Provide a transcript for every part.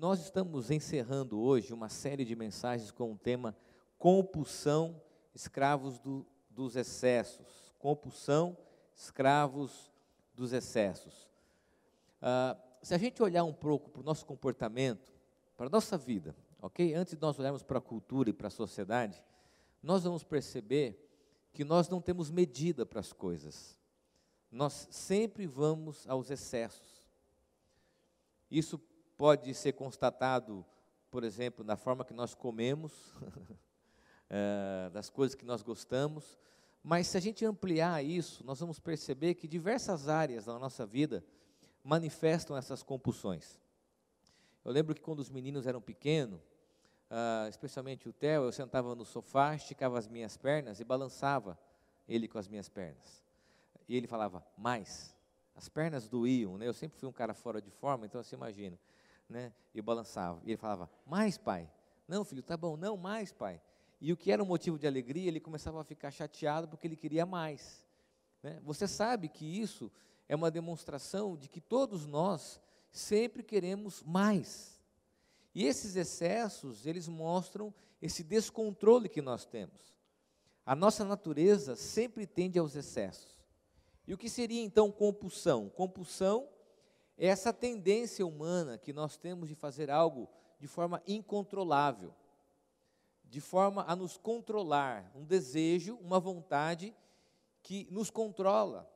Nós estamos encerrando hoje uma série de mensagens com o tema Compulsão, escravos do, dos excessos. Compulsão, escravos dos excessos. Ah, se a gente olhar um pouco para o nosso comportamento, para a nossa vida, ok? Antes de nós olharmos para a cultura e para a sociedade, nós vamos perceber que nós não temos medida para as coisas. Nós sempre vamos aos excessos. Isso pode ser constatado, por exemplo, na forma que nós comemos, é, das coisas que nós gostamos, mas se a gente ampliar isso, nós vamos perceber que diversas áreas da nossa vida manifestam essas compulsões. Eu lembro que quando os meninos eram pequenos, uh, especialmente o Theo, eu sentava no sofá, esticava as minhas pernas e balançava ele com as minhas pernas. E ele falava, mais. As pernas doíam, né? Eu sempre fui um cara fora de forma, então você imagina, né? Balançava. E ele falava, mais, pai. Não, filho, tá bom. Não, mais, pai. E o que era um motivo de alegria, ele começava a ficar chateado porque ele queria mais. Né? Você sabe que isso é uma demonstração de que todos nós sempre queremos mais. E esses excessos, eles mostram esse descontrole que nós temos. A nossa natureza sempre tende aos excessos. E o que seria então compulsão? Compulsão essa tendência humana que nós temos de fazer algo de forma incontrolável, de forma a nos controlar, um desejo, uma vontade que nos controla,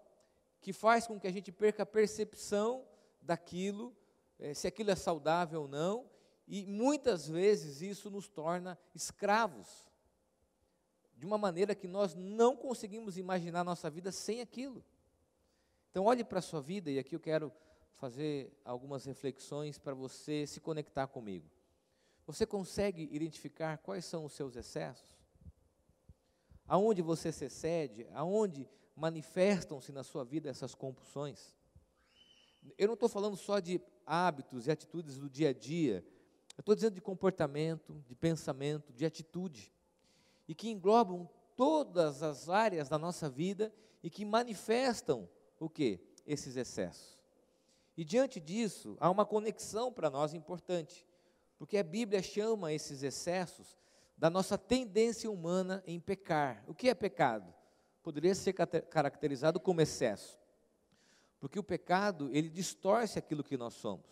que faz com que a gente perca a percepção daquilo, eh, se aquilo é saudável ou não, e muitas vezes isso nos torna escravos, de uma maneira que nós não conseguimos imaginar nossa vida sem aquilo. Então, olhe para a sua vida, e aqui eu quero fazer algumas reflexões para você se conectar comigo. Você consegue identificar quais são os seus excessos? Aonde você se excede? Aonde manifestam-se na sua vida essas compulsões? Eu não estou falando só de hábitos e atitudes do dia a dia, eu estou dizendo de comportamento, de pensamento, de atitude, e que englobam todas as áreas da nossa vida e que manifestam o que? Esses excessos. E diante disso, há uma conexão para nós importante, porque a Bíblia chama esses excessos da nossa tendência humana em pecar. O que é pecado? Poderia ser caracterizado como excesso. Porque o pecado, ele distorce aquilo que nós somos.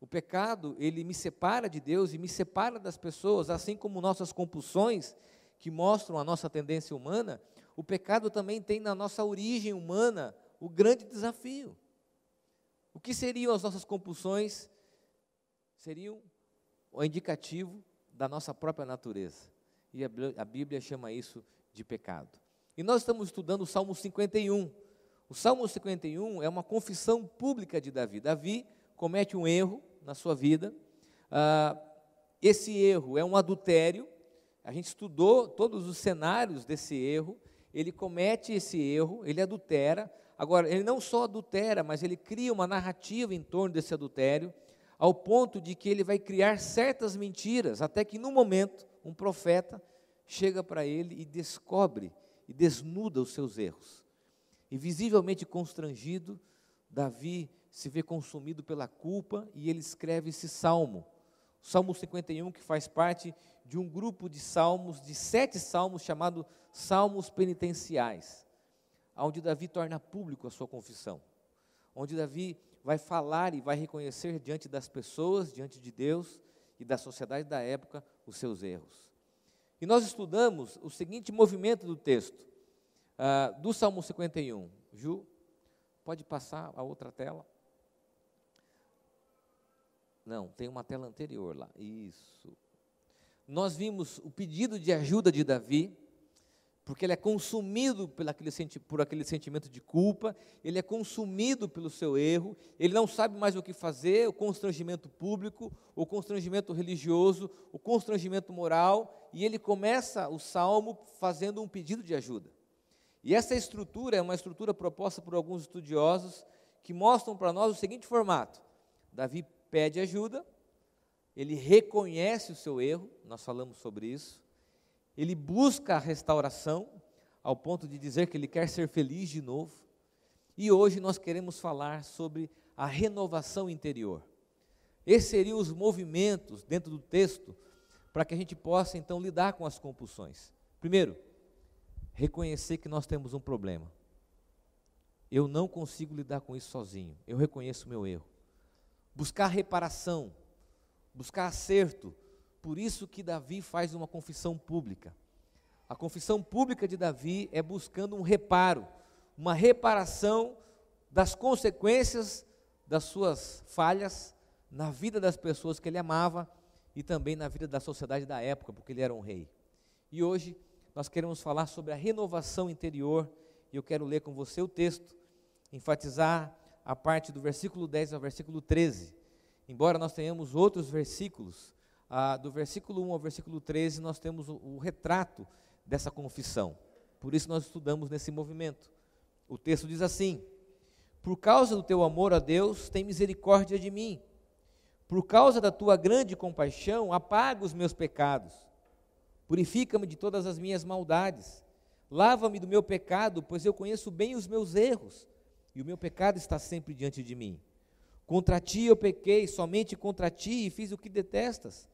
O pecado, ele me separa de Deus e me separa das pessoas, assim como nossas compulsões, que mostram a nossa tendência humana, o pecado também tem na nossa origem humana o grande desafio. O que seriam as nossas compulsões? Seriam o indicativo da nossa própria natureza. E a Bíblia chama isso de pecado. E nós estamos estudando o Salmo 51. O Salmo 51 é uma confissão pública de Davi. Davi comete um erro, na sua vida. Ah, esse erro é um adultério. A gente estudou todos os cenários desse erro. Ele comete esse erro, ele adultera. Agora, ele não só adultera, mas ele cria uma narrativa em torno desse adultério, ao ponto de que ele vai criar certas mentiras, até que no momento um profeta chega para ele e descobre e desnuda os seus erros. E visivelmente constrangido, Davi se vê consumido pela culpa e ele escreve esse salmo. Salmo 51, que faz parte de um grupo de salmos, de sete salmos, chamado Salmos Penitenciais, onde Davi torna público a sua confissão, onde Davi vai falar e vai reconhecer diante das pessoas, diante de Deus e da sociedade da época, os seus erros. E nós estudamos o seguinte movimento do texto, uh, do Salmo 51. Ju, pode passar a outra tela? Não, tem uma tela anterior lá. Isso. Nós vimos o pedido de ajuda de Davi, porque ele é consumido por aquele, por aquele sentimento de culpa, ele é consumido pelo seu erro, ele não sabe mais o que fazer, o constrangimento público, o constrangimento religioso, o constrangimento moral, e ele começa o salmo fazendo um pedido de ajuda. E essa estrutura é uma estrutura proposta por alguns estudiosos que mostram para nós o seguinte formato: Davi pede ajuda, ele reconhece o seu erro, nós falamos sobre isso, ele busca a restauração, ao ponto de dizer que ele quer ser feliz de novo, e hoje nós queremos falar sobre a renovação interior. Esses seriam os movimentos dentro do texto para que a gente possa então lidar com as compulsões. Primeiro, reconhecer que nós temos um problema. Eu não consigo lidar com isso sozinho. Eu reconheço o meu erro. Buscar reparação, buscar acerto. Por isso que Davi faz uma confissão pública. A confissão pública de Davi é buscando um reparo, uma reparação das consequências das suas falhas na vida das pessoas que ele amava e também na vida da sociedade da época, porque ele era um rei. E hoje nós queremos falar sobre a renovação interior, e eu quero ler com você o texto, enfatizar a parte do versículo 10 ao versículo 13. Embora nós tenhamos outros versículos, ah, do versículo 1 ao versículo 13, nós temos o, o retrato dessa confissão. Por isso nós estudamos nesse movimento. O texto diz assim: Por causa do teu amor a Deus, tem misericórdia de mim por causa da tua grande compaixão, apaga os meus pecados. Purifica-me de todas as minhas maldades. Lava-me do meu pecado, pois eu conheço bem os meus erros, e o meu pecado está sempre diante de mim. Contra ti eu pequei, somente contra ti, e fiz o que detestas.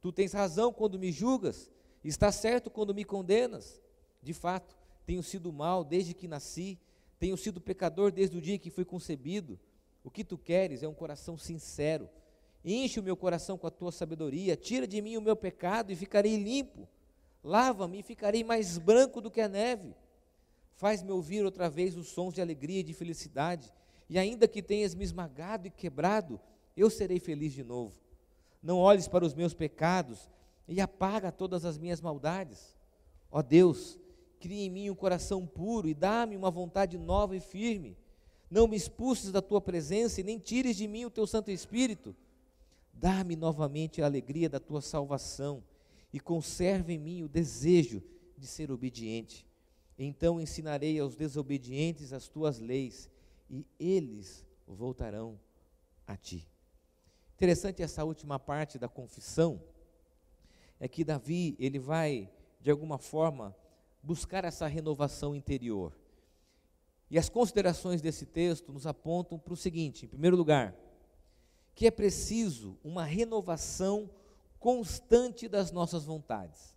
Tu tens razão quando me julgas, está certo quando me condenas. De fato, tenho sido mal desde que nasci, tenho sido pecador desde o dia que fui concebido. O que tu queres é um coração sincero Enche o meu coração com a tua sabedoria, tira de mim o meu pecado e ficarei limpo. Lava-me e ficarei mais branco do que a neve. Faz-me ouvir outra vez os sons de alegria e de felicidade, e ainda que tenhas me esmagado e quebrado, eu serei feliz de novo. Não olhes para os meus pecados e apaga todas as minhas maldades. Ó Deus, cria em mim um coração puro e dá-me uma vontade nova e firme. Não me expulses da tua presença e nem tires de mim o teu Santo Espírito. Dá-me novamente a alegria da tua salvação e conserva em mim o desejo de ser obediente. Então ensinarei aos desobedientes as tuas leis e eles voltarão a ti. Interessante essa última parte da confissão é que Davi, ele vai de alguma forma buscar essa renovação interior. E as considerações desse texto nos apontam para o seguinte: em primeiro lugar, que é preciso uma renovação constante das nossas vontades.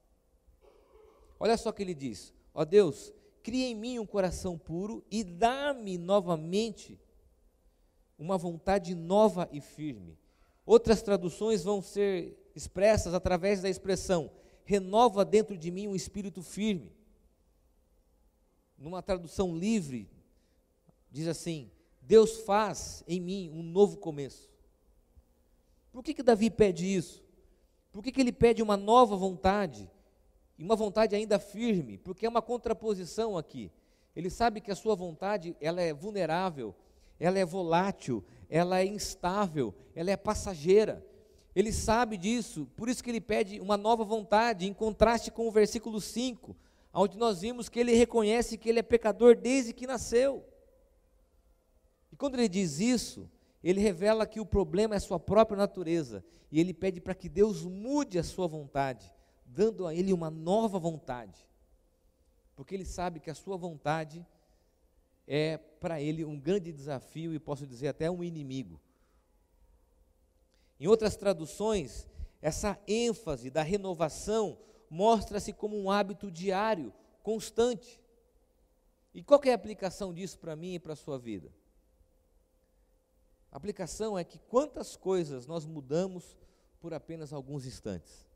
Olha só o que ele diz: Ó Deus, cria em mim um coração puro e dá-me novamente uma vontade nova e firme. Outras traduções vão ser expressas através da expressão renova dentro de mim um espírito firme. Numa tradução livre, diz assim: Deus faz em mim um novo começo. Por que, que Davi pede isso? Por que, que ele pede uma nova vontade? E uma vontade ainda firme? Porque é uma contraposição aqui. Ele sabe que a sua vontade ela é vulnerável, ela é volátil, ela é instável, ela é passageira. Ele sabe disso, por isso que ele pede uma nova vontade, em contraste com o versículo 5, onde nós vimos que ele reconhece que ele é pecador desde que nasceu. E quando ele diz isso, ele revela que o problema é sua própria natureza e ele pede para que Deus mude a sua vontade, dando a ele uma nova vontade, porque ele sabe que a sua vontade é para ele um grande desafio e posso dizer até um inimigo. Em outras traduções, essa ênfase da renovação mostra-se como um hábito diário, constante. E qual é a aplicação disso para mim e para a sua vida? A aplicação é que quantas coisas nós mudamos por apenas alguns instantes.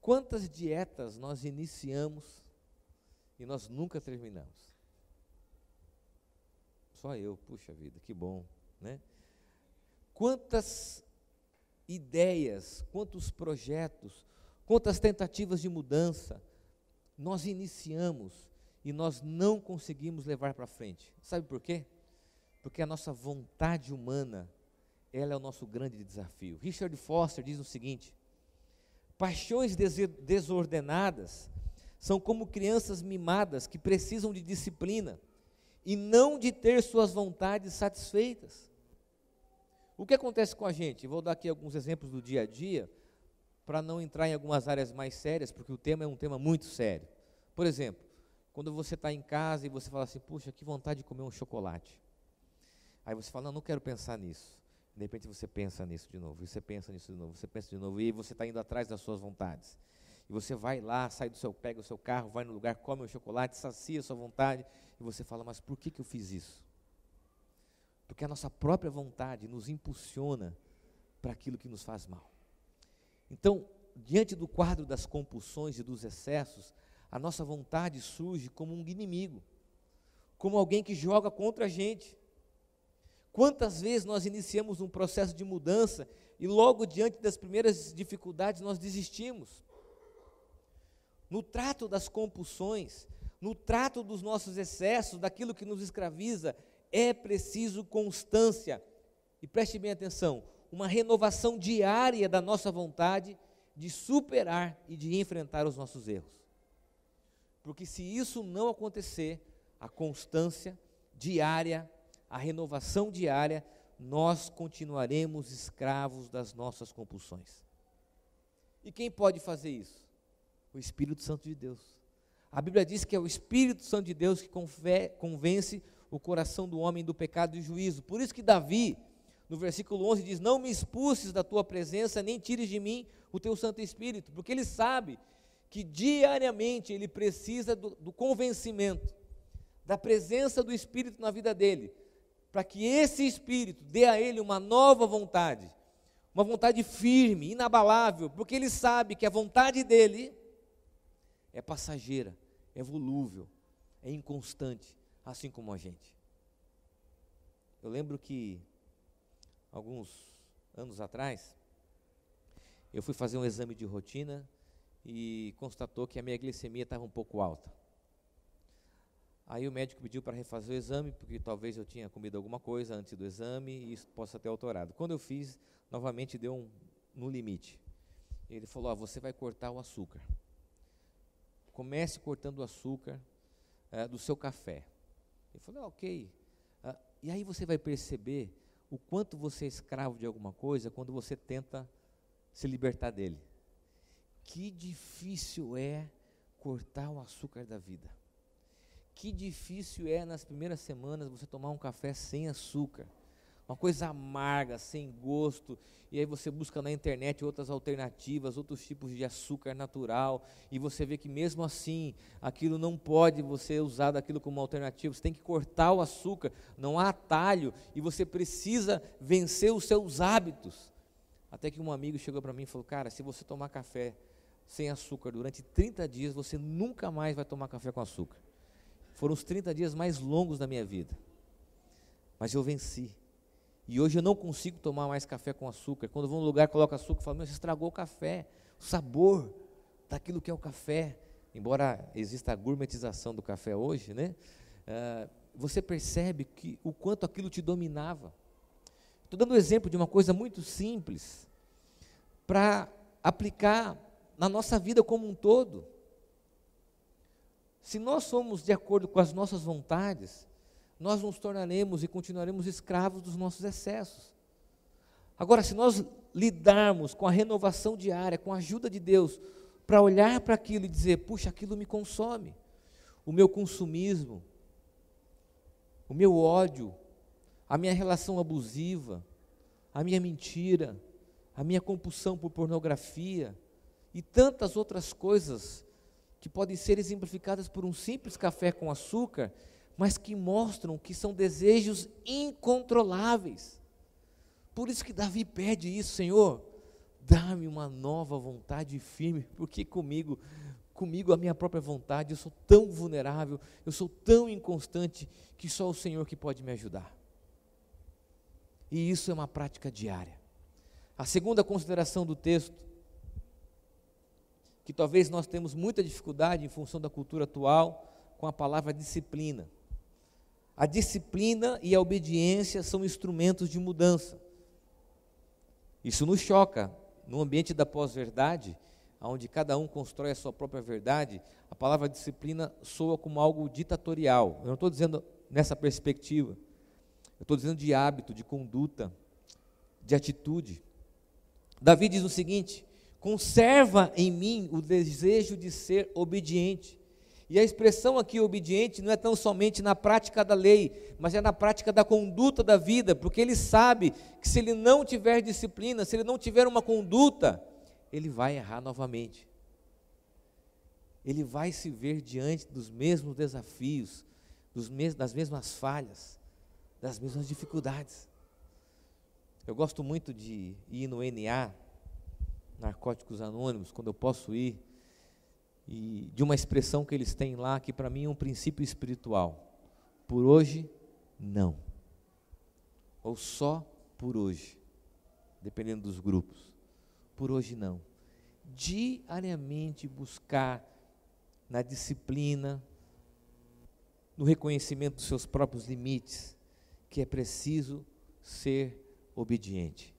Quantas dietas nós iniciamos e nós nunca terminamos. Só eu, puxa vida, que bom, né? Quantas ideias, quantos projetos, quantas tentativas de mudança nós iniciamos e nós não conseguimos levar para frente. Sabe por quê? porque a nossa vontade humana, ela é o nosso grande desafio. Richard Foster diz o seguinte: paixões desordenadas são como crianças mimadas que precisam de disciplina e não de ter suas vontades satisfeitas. O que acontece com a gente? Vou dar aqui alguns exemplos do dia a dia, para não entrar em algumas áreas mais sérias, porque o tema é um tema muito sério. Por exemplo, quando você está em casa e você fala assim, puxa, que vontade de comer um chocolate. Aí você fala, não, não quero pensar nisso. De repente você pensa nisso de novo, você pensa nisso de novo, você pensa de novo, e você está indo atrás das suas vontades. E você vai lá, sai do seu, pega o seu carro, vai no lugar, come o chocolate, sacia a sua vontade, e você fala, mas por que, que eu fiz isso? Porque a nossa própria vontade nos impulsiona para aquilo que nos faz mal. Então, diante do quadro das compulsões e dos excessos, a nossa vontade surge como um inimigo, como alguém que joga contra a gente. Quantas vezes nós iniciamos um processo de mudança e logo diante das primeiras dificuldades nós desistimos? No trato das compulsões, no trato dos nossos excessos, daquilo que nos escraviza, é preciso constância. E preste bem atenção, uma renovação diária da nossa vontade de superar e de enfrentar os nossos erros. Porque se isso não acontecer, a constância diária, a renovação diária, nós continuaremos escravos das nossas compulsões. E quem pode fazer isso? O Espírito Santo de Deus. A Bíblia diz que é o Espírito Santo de Deus que convence o coração do homem do pecado e juízo. Por isso que Davi, no versículo 11, diz: Não me expulses da tua presença, nem tires de mim o teu Santo Espírito, porque ele sabe que diariamente ele precisa do, do convencimento, da presença do Espírito na vida dele, para que esse Espírito dê a ele uma nova vontade, uma vontade firme, inabalável, porque ele sabe que a vontade dele é passageira, é volúvel, é inconstante, assim como a gente. Eu lembro que alguns anos atrás, eu fui fazer um exame de rotina e constatou que a minha glicemia estava um pouco alta. Aí o médico pediu para refazer o exame, porque talvez eu tinha comido alguma coisa antes do exame e isso possa ter alterado. Quando eu fiz, novamente deu um, no limite. Ele falou: ah, você vai cortar o açúcar. Comece cortando o açúcar é, do seu café. Eu falei: ah, ok. Ah, e aí você vai perceber o quanto você é escravo de alguma coisa quando você tenta se libertar dele. Que difícil é cortar o açúcar da vida. Que difícil é nas primeiras semanas você tomar um café sem açúcar. Uma coisa amarga, sem gosto, e aí você busca na internet outras alternativas, outros tipos de açúcar natural, e você vê que mesmo assim, aquilo não pode você usar daquilo como alternativa, você tem que cortar o açúcar, não há atalho, e você precisa vencer os seus hábitos. Até que um amigo chegou para mim e falou: Cara, se você tomar café sem açúcar durante 30 dias, você nunca mais vai tomar café com açúcar. Foram os 30 dias mais longos da minha vida. Mas eu venci. E hoje eu não consigo tomar mais café com açúcar. Quando eu vou num lugar, coloco açúcar, eu falo, meu, você estragou o café. O sabor daquilo que é o café. Embora exista a gourmetização do café hoje, né? Uh, você percebe que o quanto aquilo te dominava. Estou dando um exemplo de uma coisa muito simples para aplicar na nossa vida como um todo. Se nós somos de acordo com as nossas vontades, nós nos tornaremos e continuaremos escravos dos nossos excessos. Agora, se nós lidarmos com a renovação diária, com a ajuda de Deus, para olhar para aquilo e dizer: puxa, aquilo me consome, o meu consumismo, o meu ódio, a minha relação abusiva, a minha mentira, a minha compulsão por pornografia e tantas outras coisas que podem ser exemplificadas por um simples café com açúcar, mas que mostram que são desejos incontroláveis. Por isso que Davi pede isso, Senhor, dá-me uma nova vontade firme, porque comigo, comigo a minha própria vontade, eu sou tão vulnerável, eu sou tão inconstante que só o Senhor que pode me ajudar. E isso é uma prática diária. A segunda consideração do texto, que talvez nós temos muita dificuldade em função da cultura atual com a palavra disciplina. A disciplina e a obediência são instrumentos de mudança. Isso nos choca. No ambiente da pós-verdade, onde cada um constrói a sua própria verdade, a palavra disciplina soa como algo ditatorial. Eu não estou dizendo nessa perspectiva. Eu estou dizendo de hábito, de conduta, de atitude. Davi diz o seguinte: conserva em mim o desejo de ser obediente, E a expressão aqui obediente não é tão somente na prática da lei, mas é na prática da conduta da vida, porque ele sabe que se ele não tiver disciplina, se ele não tiver uma conduta, ele vai errar novamente. Ele vai se ver diante dos mesmos desafios, dos mes das mesmas falhas, das mesmas dificuldades. Eu gosto muito de ir no NA, Narcóticos Anônimos, quando eu posso ir, e de uma expressão que eles têm lá, que para mim é um princípio espiritual. Por hoje, não. Ou só por hoje, dependendo dos grupos. Por hoje, não. Diariamente buscar na disciplina, no reconhecimento dos seus próprios limites, que é preciso ser obediente.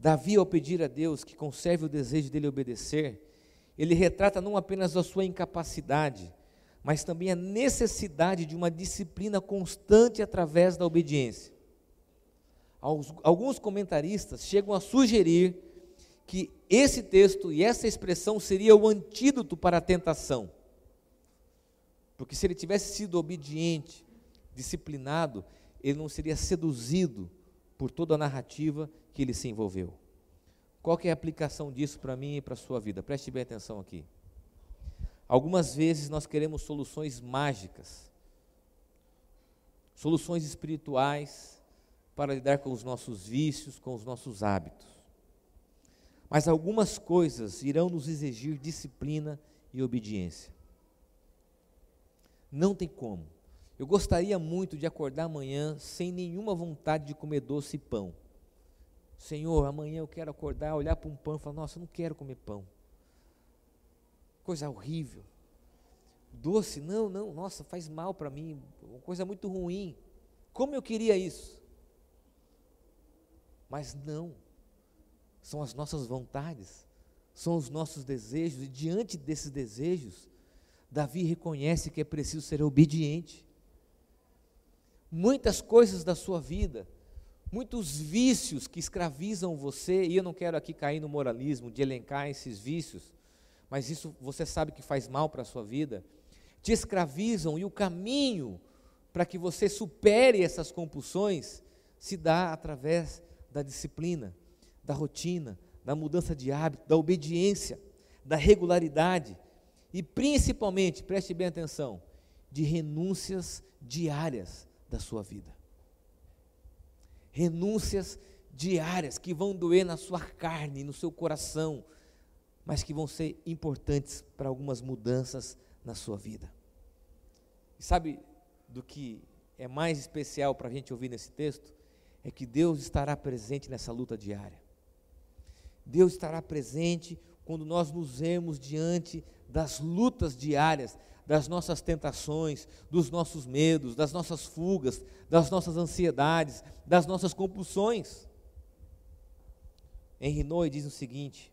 Davi, ao pedir a Deus que conserve o desejo dele obedecer, ele retrata não apenas a sua incapacidade, mas também a necessidade de uma disciplina constante através da obediência. Alguns comentaristas chegam a sugerir que esse texto e essa expressão seria o antídoto para a tentação. Porque se ele tivesse sido obediente, disciplinado, ele não seria seduzido por toda a narrativa que ele se envolveu. Qual é a aplicação disso para mim e para a sua vida? Preste bem atenção aqui. Algumas vezes nós queremos soluções mágicas, soluções espirituais para lidar com os nossos vícios, com os nossos hábitos. Mas algumas coisas irão nos exigir disciplina e obediência. Não tem como. Eu gostaria muito de acordar amanhã sem nenhuma vontade de comer doce e pão. Senhor, amanhã eu quero acordar, olhar para um pão e falar: Nossa, eu não quero comer pão. Coisa horrível. Doce, não, não, nossa, faz mal para mim, uma coisa muito ruim. Como eu queria isso? Mas não, são as nossas vontades, são os nossos desejos, e diante desses desejos, Davi reconhece que é preciso ser obediente. Muitas coisas da sua vida, muitos vícios que escravizam você, e eu não quero aqui cair no moralismo de elencar esses vícios, mas isso você sabe que faz mal para a sua vida, te escravizam e o caminho para que você supere essas compulsões se dá através da disciplina, da rotina, da mudança de hábito, da obediência, da regularidade e principalmente, preste bem atenção, de renúncias diárias da sua vida renúncias diárias que vão doer na sua carne, no seu coração, mas que vão ser importantes para algumas mudanças na sua vida. E sabe do que é mais especial para a gente ouvir nesse texto? É que Deus estará presente nessa luta diária. Deus estará presente quando nós nos vemos diante das lutas diárias, das nossas tentações, dos nossos medos, das nossas fugas, das nossas ansiedades, das nossas compulsões. Henri Noy diz o seguinte: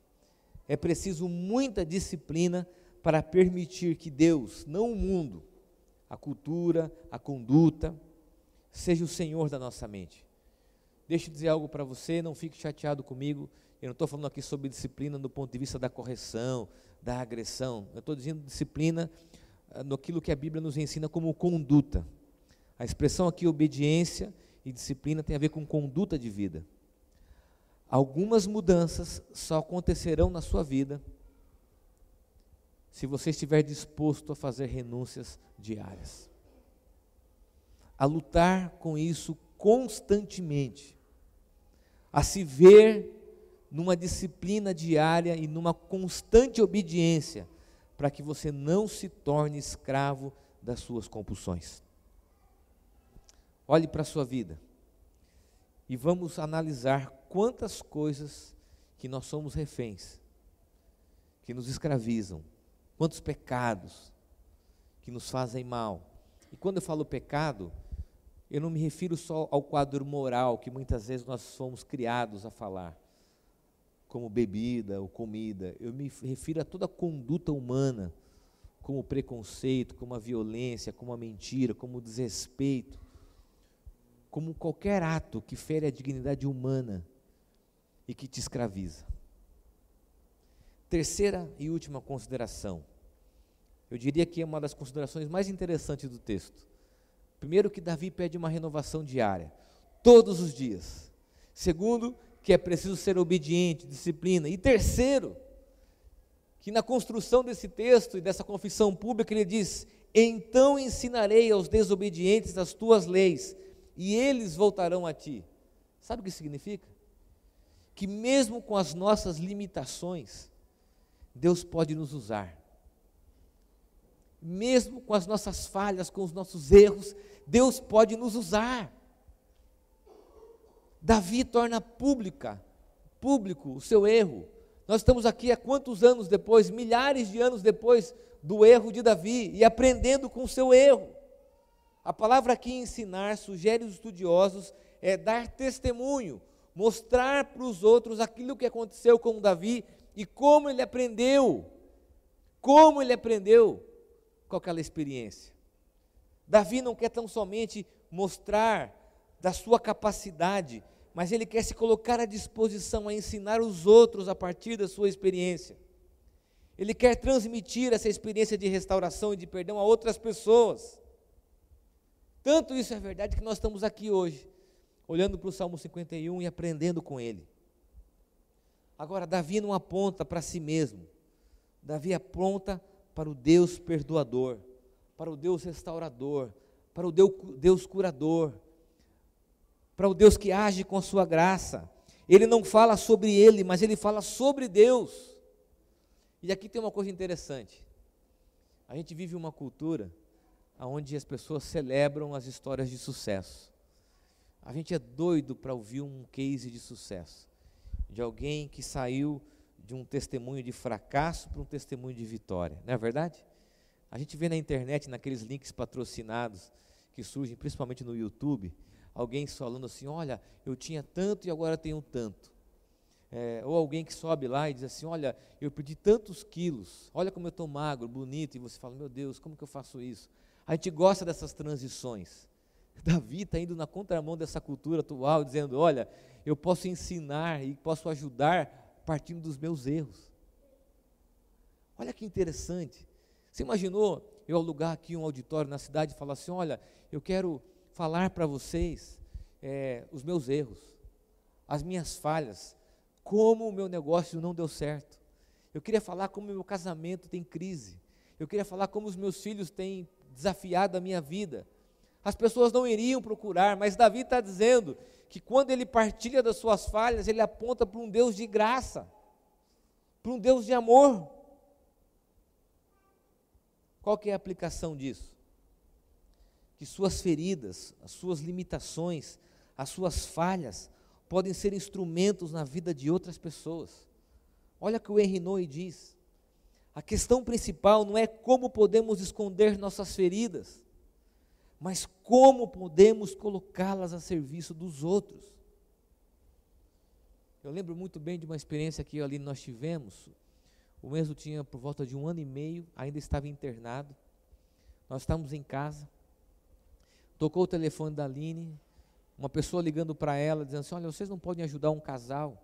é preciso muita disciplina para permitir que Deus, não o mundo, a cultura, a conduta, seja o Senhor da nossa mente. Deixa eu dizer algo para você, não fique chateado comigo. Eu não estou falando aqui sobre disciplina do ponto de vista da correção, da agressão. Eu estou dizendo disciplina naquilo que a Bíblia nos ensina como conduta. A expressão aqui obediência e disciplina tem a ver com conduta de vida. Algumas mudanças só acontecerão na sua vida se você estiver disposto a fazer renúncias diárias. A lutar com isso constantemente. A se ver numa disciplina diária e numa constante obediência para que você não se torne escravo das suas compulsões. Olhe para a sua vida e vamos analisar quantas coisas que nós somos reféns, que nos escravizam, quantos pecados que nos fazem mal. E quando eu falo pecado, eu não me refiro só ao quadro moral que muitas vezes nós fomos criados a falar como bebida ou comida. Eu me refiro a toda conduta humana, como preconceito, como a violência, como a mentira, como o desrespeito, como qualquer ato que fere a dignidade humana e que te escraviza. Terceira e última consideração. Eu diria que é uma das considerações mais interessantes do texto. Primeiro, que Davi pede uma renovação diária, todos os dias. Segundo, que é preciso ser obediente, disciplina. E terceiro, que na construção desse texto e dessa confissão pública ele diz: Então ensinarei aos desobedientes as tuas leis, e eles voltarão a ti. Sabe o que significa? Que mesmo com as nossas limitações, Deus pode nos usar. Mesmo com as nossas falhas, com os nossos erros, Deus pode nos usar. Davi torna pública, público o seu erro. Nós estamos aqui há quantos anos depois, milhares de anos depois do erro de Davi e aprendendo com o seu erro. A palavra aqui ensinar sugere os estudiosos é dar testemunho, mostrar para os outros aquilo que aconteceu com Davi e como ele aprendeu. Como ele aprendeu com aquela experiência. Davi não quer tão somente mostrar da sua capacidade, mas ele quer se colocar à disposição a ensinar os outros a partir da sua experiência. Ele quer transmitir essa experiência de restauração e de perdão a outras pessoas. Tanto isso é verdade que nós estamos aqui hoje, olhando para o Salmo 51 e aprendendo com ele. Agora, Davi não aponta para si mesmo, Davi aponta para o Deus perdoador, para o Deus restaurador, para o Deus curador, para o Deus que age com a sua graça. Ele não fala sobre ele, mas ele fala sobre Deus. E aqui tem uma coisa interessante. A gente vive uma cultura onde as pessoas celebram as histórias de sucesso. A gente é doido para ouvir um case de sucesso, de alguém que saiu de um testemunho de fracasso para um testemunho de vitória, não é verdade? A gente vê na internet, naqueles links patrocinados que surgem principalmente no YouTube, alguém falando assim: olha, eu tinha tanto e agora tenho tanto. É, ou alguém que sobe lá e diz assim: Olha, eu perdi tantos quilos, olha como eu estou magro, bonito, e você fala: Meu Deus, como que eu faço isso? A gente gosta dessas transições. Davi está indo na contramão dessa cultura atual, dizendo: olha, eu posso ensinar e posso ajudar partindo dos meus erros. Olha que interessante. Você imaginou eu alugar aqui um auditório na cidade e falar assim: olha, eu quero falar para vocês é, os meus erros, as minhas falhas, como o meu negócio não deu certo. Eu queria falar como o meu casamento tem crise. Eu queria falar como os meus filhos têm desafiado a minha vida as pessoas não iriam procurar, mas Davi está dizendo que quando ele partilha das suas falhas, ele aponta para um Deus de graça, para um Deus de amor. Qual que é a aplicação disso? Que suas feridas, as suas limitações, as suas falhas podem ser instrumentos na vida de outras pessoas. Olha o que o Henry Noy diz. A questão principal não é como podemos esconder nossas feridas, mas como podemos colocá-las a serviço dos outros? Eu lembro muito bem de uma experiência que ali nós tivemos. O mesmo tinha por volta de um ano e meio, ainda estava internado. Nós estávamos em casa. Tocou o telefone da Aline, uma pessoa ligando para ela, dizendo assim: Olha, vocês não podem ajudar um casal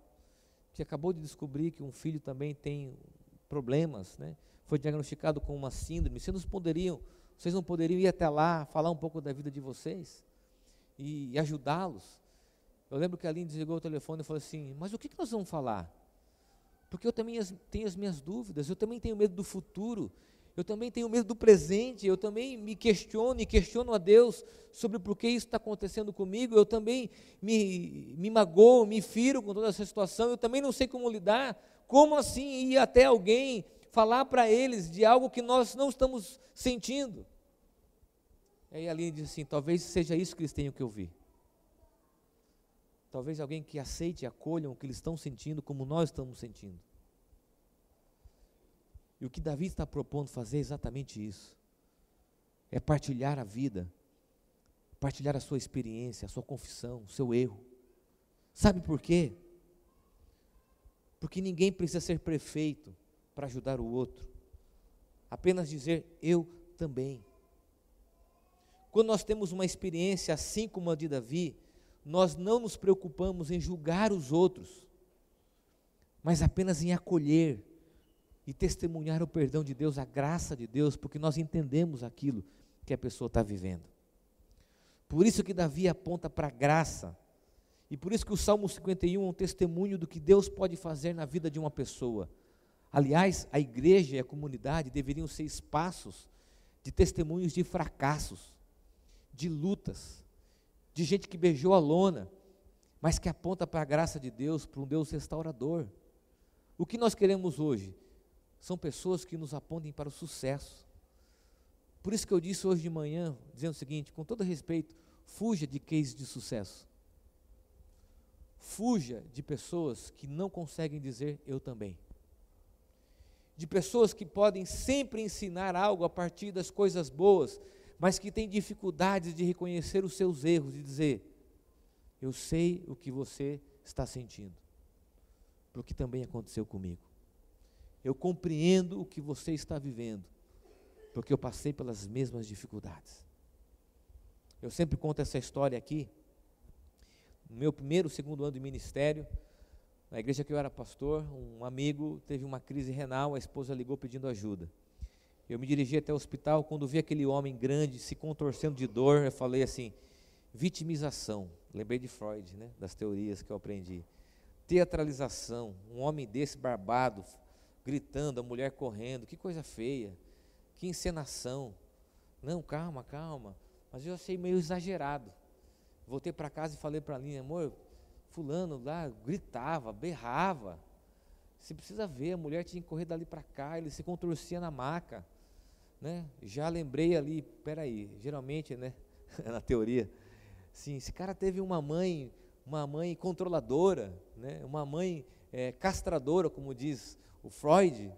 que acabou de descobrir que um filho também tem problemas, né? foi diagnosticado com uma síndrome. Vocês não poderiam vocês não poderiam ir até lá, falar um pouco da vida de vocês e, e ajudá-los? Eu lembro que a Aline desligou o telefone e falou assim: Mas o que, que nós vamos falar? Porque eu também tenho as minhas dúvidas, eu também tenho medo do futuro, eu também tenho medo do presente, eu também me questiono e questiono a Deus sobre por que isso está acontecendo comigo, eu também me, me magoo, me firo com toda essa situação, eu também não sei como lidar. Como assim ir até alguém falar para eles de algo que nós não estamos sentindo. E aí a Aline diz assim: talvez seja isso que eles tenham que ouvir. Talvez alguém que aceite e acolha o que eles estão sentindo, como nós estamos sentindo. E o que Davi está propondo fazer é exatamente isso: é partilhar a vida, partilhar a sua experiência, a sua confissão, o seu erro. Sabe por quê? Porque ninguém precisa ser prefeito para ajudar o outro. Apenas dizer eu também. Quando nós temos uma experiência assim como a de Davi, nós não nos preocupamos em julgar os outros, mas apenas em acolher, e testemunhar o perdão de Deus, a graça de Deus, porque nós entendemos aquilo que a pessoa está vivendo. Por isso que Davi aponta para a graça, e por isso que o Salmo 51 é um testemunho do que Deus pode fazer na vida de uma pessoa. Aliás, a igreja e a comunidade deveriam ser espaços de testemunhos de fracassos, de lutas, de gente que beijou a lona, mas que aponta para a graça de Deus, para um Deus restaurador. O que nós queremos hoje? São pessoas que nos apontem para o sucesso. Por isso que eu disse hoje de manhã, dizendo o seguinte, com todo respeito, fuja de cases de sucesso. Fuja de pessoas que não conseguem dizer eu também. De pessoas que podem sempre ensinar algo a partir das coisas boas, mas que têm dificuldades de reconhecer os seus erros e dizer: Eu sei o que você está sentindo, porque também aconteceu comigo. Eu compreendo o que você está vivendo, porque eu passei pelas mesmas dificuldades. Eu sempre conto essa história aqui. No meu primeiro, segundo ano de ministério, na igreja que eu era pastor, um amigo teve uma crise renal, a esposa ligou pedindo ajuda. Eu me dirigi até o hospital, quando vi aquele homem grande se contorcendo de dor, eu falei assim: vitimização. Lembrei de Freud, né, das teorias que eu aprendi. Teatralização, um homem desse barbado, gritando, a mulher correndo, que coisa feia, que encenação. Não, calma, calma. Mas eu achei meio exagerado. Voltei para casa e falei para a Aline, amor, fulano lá gritava, berrava. Você precisa ver, a mulher tinha que correr dali para cá, ele se contorcia na maca. Né? Já lembrei ali, peraí, geralmente, né, na teoria, sim, esse cara teve uma mãe, uma mãe controladora, né, uma mãe é, castradora, como diz o Freud,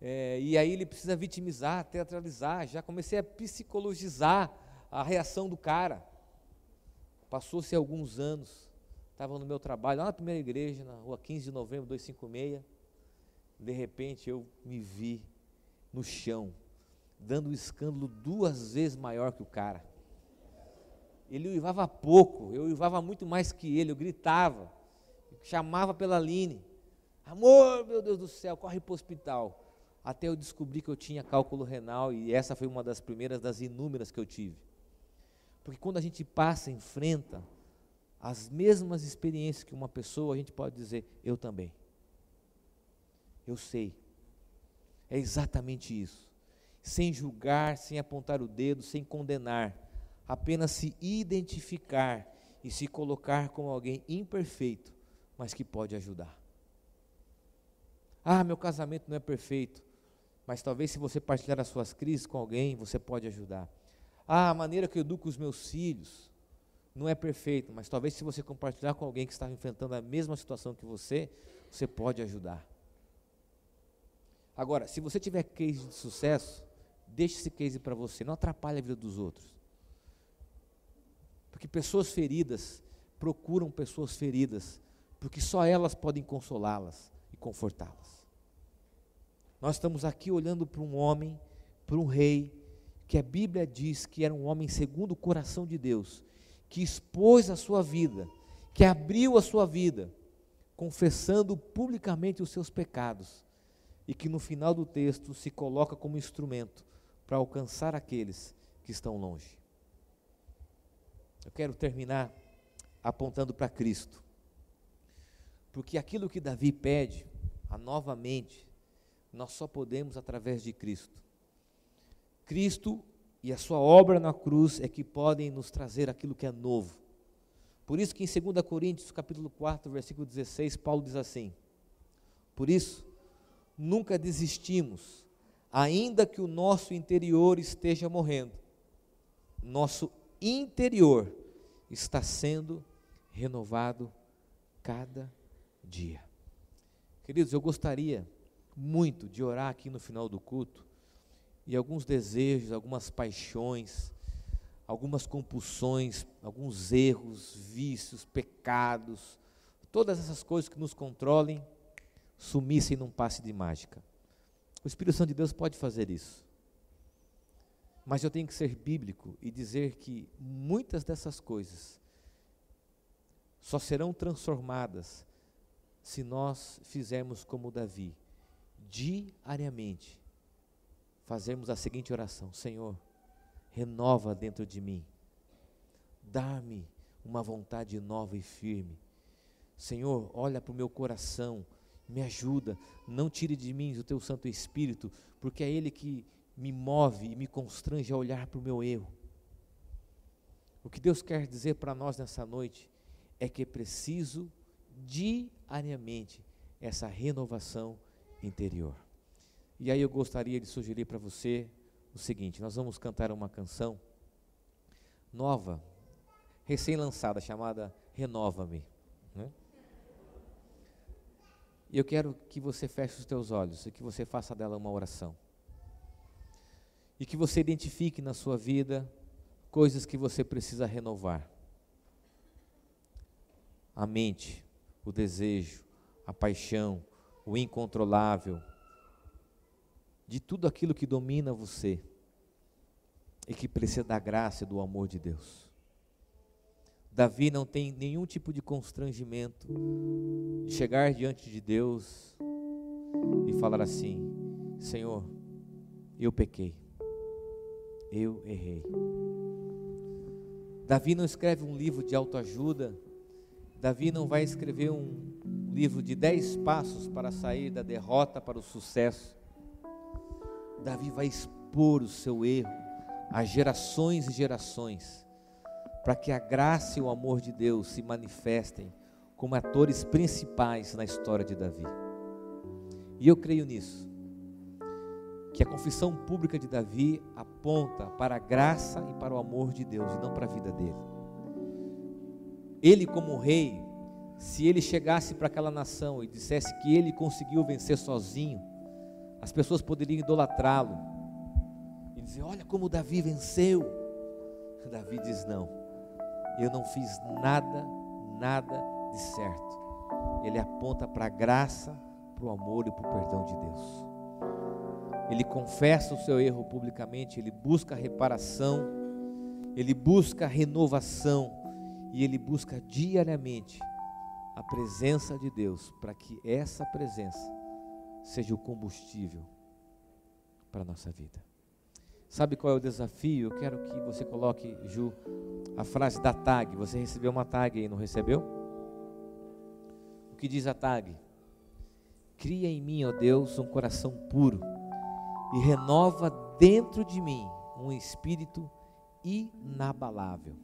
é, e aí ele precisa vitimizar, teatralizar. Já comecei a psicologizar a reação do cara. Passou-se alguns anos, estava no meu trabalho, lá na primeira igreja, na rua 15 de novembro, 256. De repente eu me vi no chão, dando um escândalo duas vezes maior que o cara. Ele uivava pouco, eu uivava muito mais que ele, eu gritava, chamava pela Line. Amor, meu Deus do céu, corre para o hospital. Até eu descobri que eu tinha cálculo renal e essa foi uma das primeiras das inúmeras que eu tive. Porque quando a gente passa, enfrenta as mesmas experiências que uma pessoa, a gente pode dizer, eu também. Eu sei. É exatamente isso. Sem julgar, sem apontar o dedo, sem condenar, apenas se identificar e se colocar como alguém imperfeito, mas que pode ajudar. Ah, meu casamento não é perfeito. Mas talvez se você partilhar as suas crises com alguém, você pode ajudar. Ah, a maneira que eu educo os meus filhos não é perfeita, mas talvez se você compartilhar com alguém que está enfrentando a mesma situação que você, você pode ajudar. Agora, se você tiver case de sucesso, deixe esse case para você, não atrapalhe a vida dos outros. Porque pessoas feridas procuram pessoas feridas, porque só elas podem consolá-las confortá-las. Nós estamos aqui olhando para um homem, para um rei, que a Bíblia diz que era um homem segundo o coração de Deus, que expôs a sua vida, que abriu a sua vida, confessando publicamente os seus pecados, e que no final do texto se coloca como instrumento para alcançar aqueles que estão longe. Eu quero terminar apontando para Cristo, porque aquilo que Davi pede, a novamente, nós só podemos através de Cristo. Cristo e a sua obra na cruz é que podem nos trazer aquilo que é novo. Por isso que em 2 Coríntios, capítulo 4, versículo 16, Paulo diz assim: Por isso, nunca desistimos, ainda que o nosso interior esteja morrendo. Nosso interior está sendo renovado cada dia. Queridos, eu gostaria muito de orar aqui no final do culto e alguns desejos, algumas paixões, algumas compulsões, alguns erros, vícios, pecados, todas essas coisas que nos controlem, sumissem num passe de mágica. O Espírito Santo de Deus pode fazer isso. Mas eu tenho que ser bíblico e dizer que muitas dessas coisas só serão transformadas se nós fizermos como Davi diariamente, fazermos a seguinte oração: Senhor, renova dentro de mim, dá-me uma vontade nova e firme. Senhor, olha para o meu coração, me ajuda, não tire de mim o teu Santo Espírito, porque é Ele que me move e me constrange a olhar para o meu erro. O que Deus quer dizer para nós nessa noite é que é preciso diariamente essa renovação interior. E aí eu gostaria de sugerir para você o seguinte: nós vamos cantar uma canção nova, recém-lançada, chamada Renova-me. Né? E eu quero que você feche os teus olhos e que você faça dela uma oração. E que você identifique na sua vida coisas que você precisa renovar. A mente, o desejo, a paixão, o incontrolável, de tudo aquilo que domina você e que precisa da graça e do amor de Deus. Davi não tem nenhum tipo de constrangimento de chegar diante de Deus e falar assim: Senhor, eu pequei, eu errei. Davi não escreve um livro de autoajuda, Davi não vai escrever um livro de dez passos para sair da derrota para o sucesso. Davi vai expor o seu erro a gerações e gerações, para que a graça e o amor de Deus se manifestem como atores principais na história de Davi. E eu creio nisso que a confissão pública de Davi aponta para a graça e para o amor de Deus, e não para a vida dele. Ele, como rei, se ele chegasse para aquela nação e dissesse que ele conseguiu vencer sozinho, as pessoas poderiam idolatrá-lo e dizer: Olha como Davi venceu. Davi diz: Não, eu não fiz nada, nada de certo. Ele aponta para a graça, para o amor e para o perdão de Deus ele confessa o seu erro publicamente, ele busca reparação, ele busca renovação e ele busca diariamente a presença de Deus, para que essa presença seja o combustível para a nossa vida. Sabe qual é o desafio? Eu quero que você coloque, Ju, a frase da tag. Você recebeu uma tag aí, não recebeu? O que diz a tag? Cria em mim, ó Deus, um coração puro e renova dentro de mim um espírito inabalável.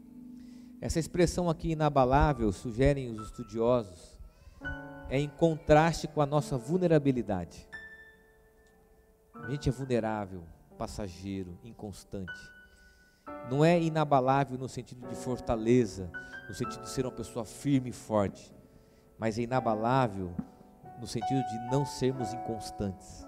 Essa expressão aqui, inabalável, sugerem os estudiosos, é em contraste com a nossa vulnerabilidade. A gente é vulnerável, passageiro, inconstante. Não é inabalável no sentido de fortaleza, no sentido de ser uma pessoa firme e forte, mas é inabalável no sentido de não sermos inconstantes.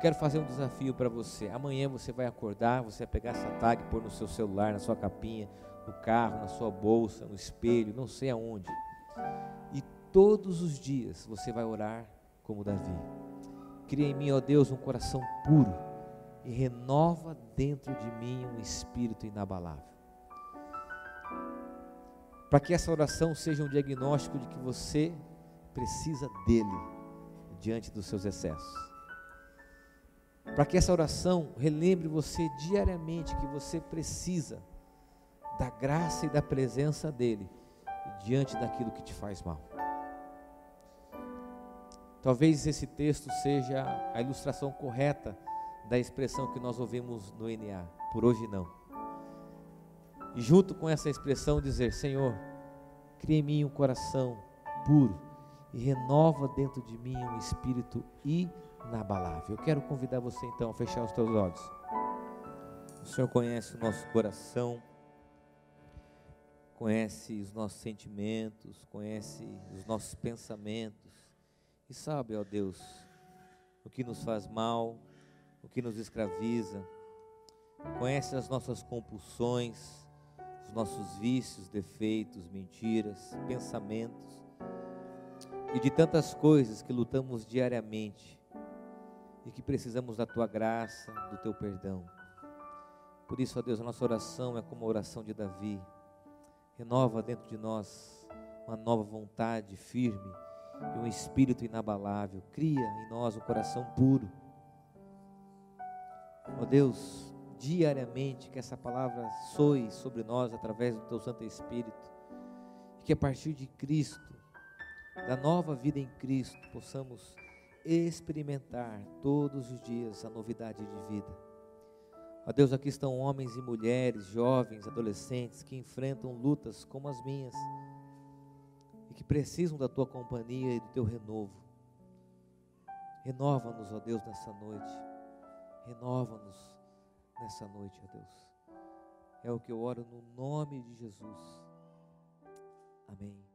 Quero fazer um desafio para você. Amanhã você vai acordar, você vai pegar essa tag, pôr no seu celular, na sua capinha, no carro, na sua bolsa, no espelho, não sei aonde. E todos os dias você vai orar como Davi. Cria em mim, ó Deus, um coração puro e renova dentro de mim um espírito inabalável. Para que essa oração seja um diagnóstico de que você precisa dele diante dos seus excessos para que essa oração relembre você diariamente que você precisa da graça e da presença dEle diante daquilo que te faz mal. Talvez esse texto seja a ilustração correta da expressão que nós ouvimos no NA, por hoje não. E junto com essa expressão dizer: Senhor, cria em mim um coração puro e renova dentro de mim um espírito inabalável. Eu quero convidar você então a fechar os teus olhos. O Senhor conhece o nosso coração, conhece os nossos sentimentos, conhece os nossos pensamentos e sabe, ó Deus, o que nos faz mal, o que nos escraviza, conhece as nossas compulsões, os nossos vícios, defeitos, mentiras, pensamentos e de tantas coisas que lutamos diariamente e que precisamos da tua graça, do teu perdão. Por isso, ó Deus, a nossa oração é como a oração de Davi. Renova dentro de nós uma nova vontade firme e um espírito inabalável. Cria em nós um coração puro. Ó Deus, diariamente que essa palavra soe sobre nós através do teu Santo Espírito, e que a partir de Cristo, da nova vida em Cristo, possamos experimentar todos os dias a novidade de vida. Ó Deus, aqui estão homens e mulheres, jovens, adolescentes que enfrentam lutas como as minhas e que precisam da tua companhia e do teu renovo. Renova-nos, ó Deus, nessa noite. Renova-nos nessa noite, ó Deus. É o que eu oro no nome de Jesus. Amém.